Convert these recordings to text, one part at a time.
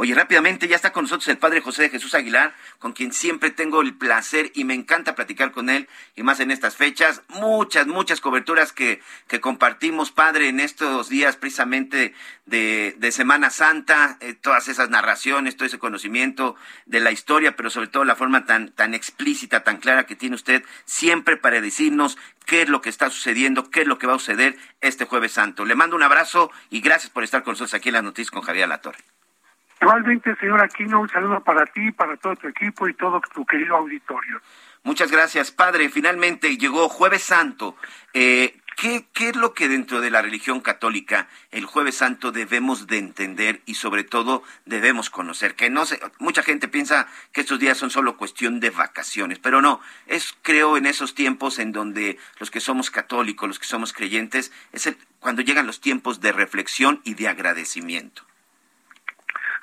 Oye, rápidamente ya está con nosotros el padre José de Jesús Aguilar, con quien siempre tengo el placer y me encanta platicar con él, y más en estas fechas. Muchas, muchas coberturas que, que compartimos, padre, en estos días precisamente de, de Semana Santa, eh, todas esas narraciones, todo ese conocimiento de la historia, pero sobre todo la forma tan, tan explícita, tan clara que tiene usted siempre para decirnos qué es lo que está sucediendo, qué es lo que va a suceder este jueves santo. Le mando un abrazo y gracias por estar con nosotros aquí en las noticias con Javier Latorre. Igualmente, señor Aquino, un saludo para ti, para todo tu equipo y todo tu querido auditorio. Muchas gracias, padre. Finalmente llegó Jueves Santo. Eh, ¿qué, ¿Qué es lo que dentro de la religión católica el Jueves Santo debemos de entender y sobre todo debemos conocer? Que no sé, mucha gente piensa que estos días son solo cuestión de vacaciones, pero no, es creo en esos tiempos en donde los que somos católicos, los que somos creyentes, es cuando llegan los tiempos de reflexión y de agradecimiento.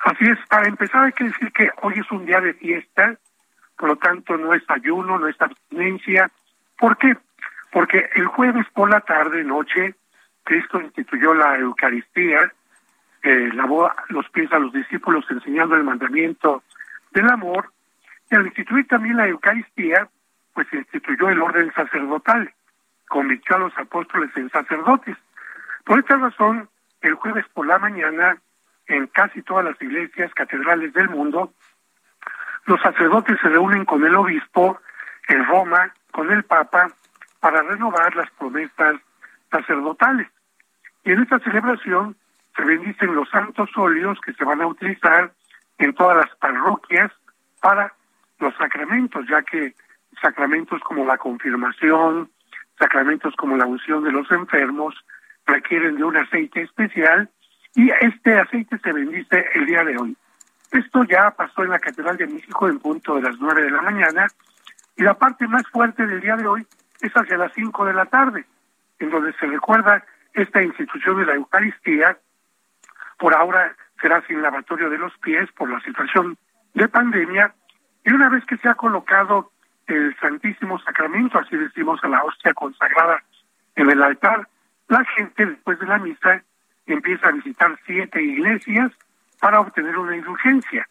Así es, para empezar hay que decir que hoy es un día de fiesta, por lo tanto no es ayuno, no es abstinencia. ¿Por qué? Porque el jueves por la tarde, noche, Cristo instituyó la Eucaristía, eh, lavó los pies a los discípulos enseñando el mandamiento del amor, y al instituir también la Eucaristía, pues instituyó el orden sacerdotal, convirtió a los apóstoles en sacerdotes. Por esta razón, el jueves por la mañana en casi todas las iglesias catedrales del mundo, los sacerdotes se reúnen con el obispo en Roma, con el Papa, para renovar las promesas sacerdotales. Y en esta celebración se bendicen los santos óleos que se van a utilizar en todas las parroquias para los sacramentos, ya que sacramentos como la confirmación, sacramentos como la unción de los enfermos, requieren de un aceite especial y este aceite se bendice el día de hoy. Esto ya pasó en la Catedral de México en punto de las nueve de la mañana y la parte más fuerte del día de hoy es hacia las cinco de la tarde, en donde se recuerda esta institución de la Eucaristía. Por ahora será sin lavatorio de los pies por la situación de pandemia y una vez que se ha colocado el Santísimo Sacramento, así decimos a la hostia consagrada en el altar, la gente después de la misa empieza a visitar siete iglesias para obtener una indulgencia.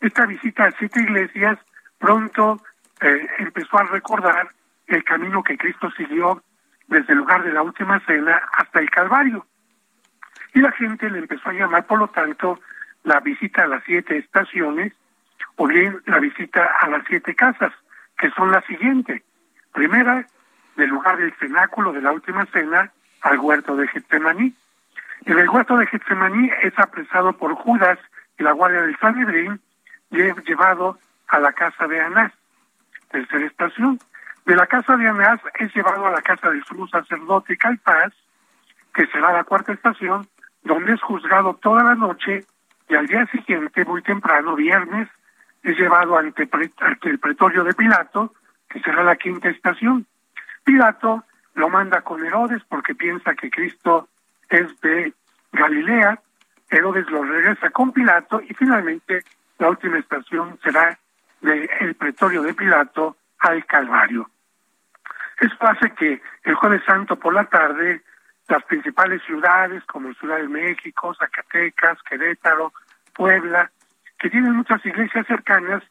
Esta visita a siete iglesias pronto eh, empezó a recordar el camino que Cristo siguió desde el lugar de la última cena hasta el Calvario. Y la gente le empezó a llamar, por lo tanto, la visita a las siete estaciones o bien la visita a las siete casas, que son las siguientes. Primera, del lugar del cenáculo de la última cena al huerto de Getsemaní. En el huerto de Getsemaní es apresado por Judas y la guardia del Sanedrín y es llevado a la casa de Anás. Tercera estación. De la casa de Anás es llevado a la casa del sumo sacerdote Caifás, que será la cuarta estación, donde es juzgado toda la noche y al día siguiente, muy temprano, viernes, es llevado ante, ante el pretorio de Pilato, que será la quinta estación. Pilato lo manda con Herodes porque piensa que Cristo es de Galilea, Herodes lo regresa con Pilato y finalmente la última estación será del pretorio de Pilato al Calvario. Esto hace que el jueves santo por la tarde las principales ciudades como Ciudad de México, Zacatecas, Querétaro, Puebla, que tienen muchas iglesias cercanas,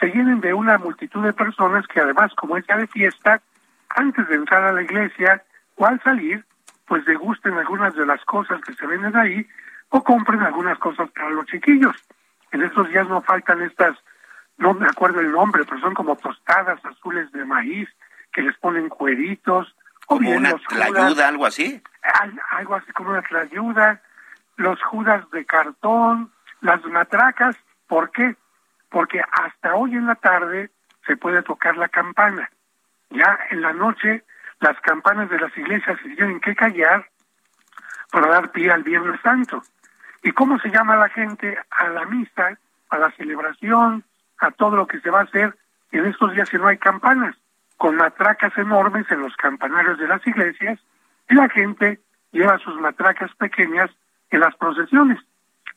se llenen de una multitud de personas que además como es día de fiesta, antes de entrar a la iglesia o al salir, pues degusten algunas de las cosas que se venden ahí o compren algunas cosas para los chiquillos. En estos días no faltan estas, no me acuerdo el nombre, pero son como tostadas azules de maíz que les ponen cueritos. O bien una tlayuda, algo así. Algo así como una tlayuda, los judas de cartón, las matracas. ¿Por qué? Porque hasta hoy en la tarde se puede tocar la campana. Ya en la noche las campanas de las iglesias se tienen que callar para dar pie al Viernes Santo. ¿Y cómo se llama la gente a la misa, a la celebración, a todo lo que se va a hacer en estos días que no hay campanas? Con matracas enormes en los campanarios de las iglesias y la gente lleva sus matracas pequeñas en las procesiones.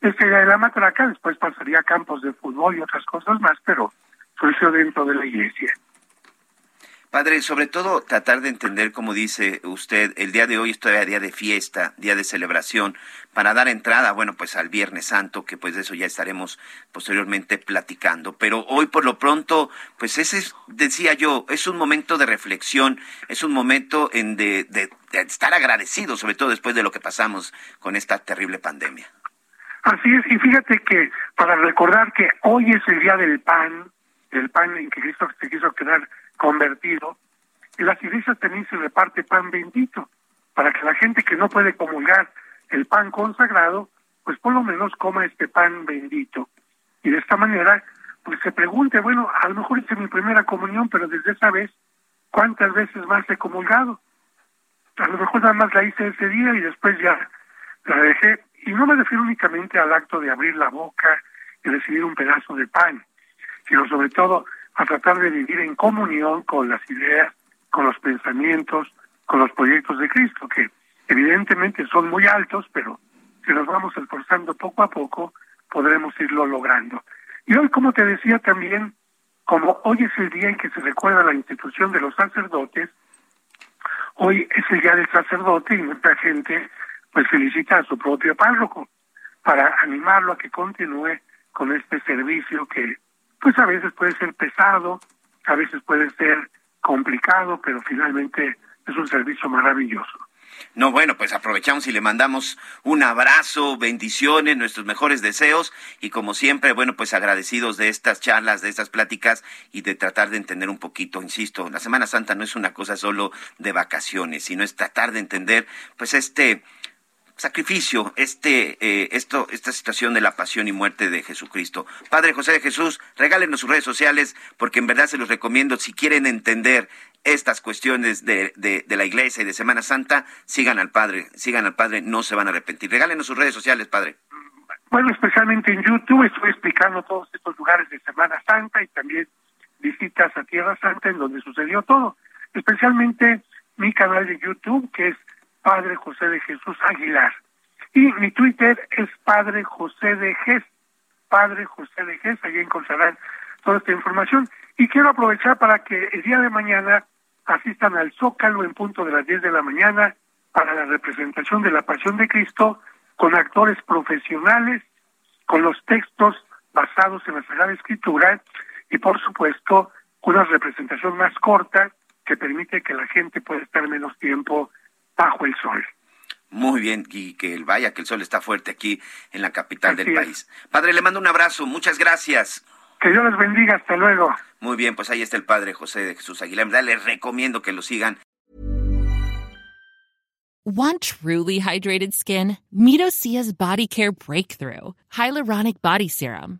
Este día de la matraca después pasaría a campos de fútbol y otras cosas más, pero surgió dentro de la iglesia. Padre, sobre todo tratar de entender, como dice usted, el día de hoy es todavía día de fiesta, día de celebración, para dar entrada, bueno, pues al Viernes Santo, que pues de eso ya estaremos posteriormente platicando. Pero hoy por lo pronto, pues ese, decía yo, es un momento de reflexión, es un momento en de, de, de estar agradecido, sobre todo después de lo que pasamos con esta terrible pandemia. Así es, y fíjate que para recordar que hoy es el día del pan, el pan en que Cristo se quiso quedar convertido, y las iglesias también se reparte pan bendito, para que la gente que no puede comulgar el pan consagrado, pues por lo menos coma este pan bendito. Y de esta manera, pues se pregunte, bueno, a lo mejor es mi primera comunión, pero desde esa vez, ¿cuántas veces más he comulgado? A lo mejor nada más la hice ese día y después ya la dejé. Y no me refiero únicamente al acto de abrir la boca y recibir un pedazo de pan, sino sobre todo a tratar de vivir en comunión con las ideas, con los pensamientos, con los proyectos de Cristo, que evidentemente son muy altos, pero si nos vamos esforzando poco a poco, podremos irlo logrando. Y hoy, como te decía también, como hoy es el día en que se recuerda la institución de los sacerdotes, hoy es el día del sacerdote y mucha gente pues felicita a su propio párroco para animarlo a que continúe con este servicio que pues a veces puede ser pesado, a veces puede ser complicado, pero finalmente es un servicio maravilloso. No, bueno, pues aprovechamos y le mandamos un abrazo, bendiciones, nuestros mejores deseos y como siempre, bueno, pues agradecidos de estas charlas, de estas pláticas y de tratar de entender un poquito, insisto, la Semana Santa no es una cosa solo de vacaciones, sino es tratar de entender pues este sacrificio, este, eh, esto, esta situación de la pasión y muerte de Jesucristo. Padre José de Jesús, regálenos sus redes sociales porque en verdad se los recomiendo. Si quieren entender estas cuestiones de, de, de, la iglesia y de Semana Santa, sigan al Padre, sigan al Padre, no se van a arrepentir. Regálenos sus redes sociales, Padre. Bueno, especialmente en YouTube estoy explicando todos estos lugares de Semana Santa y también visitas a Tierra Santa en donde sucedió todo. Especialmente mi canal de YouTube, que es Padre José de Jesús Aguilar. Y mi Twitter es Padre José de Ges, Padre José de Ges, allí encontrarán toda esta información. Y quiero aprovechar para que el día de mañana asistan al Zócalo en punto de las 10 de la mañana para la representación de la Pasión de Cristo con actores profesionales, con los textos basados en la Sagrada Escritura y por supuesto una representación más corta que permite que la gente pueda estar menos tiempo bajo el sol. Muy bien, y que el vaya que el sol está fuerte aquí en la capital Así del es. país. Padre, le mando un abrazo, muchas gracias. Que Dios les bendiga, hasta luego. Muy bien, pues ahí está el Padre José de Jesús Aguilar. Les recomiendo que lo sigan. Want truly hydrated skin? Midosia's Body Care Breakthrough Hyaluronic Body Serum.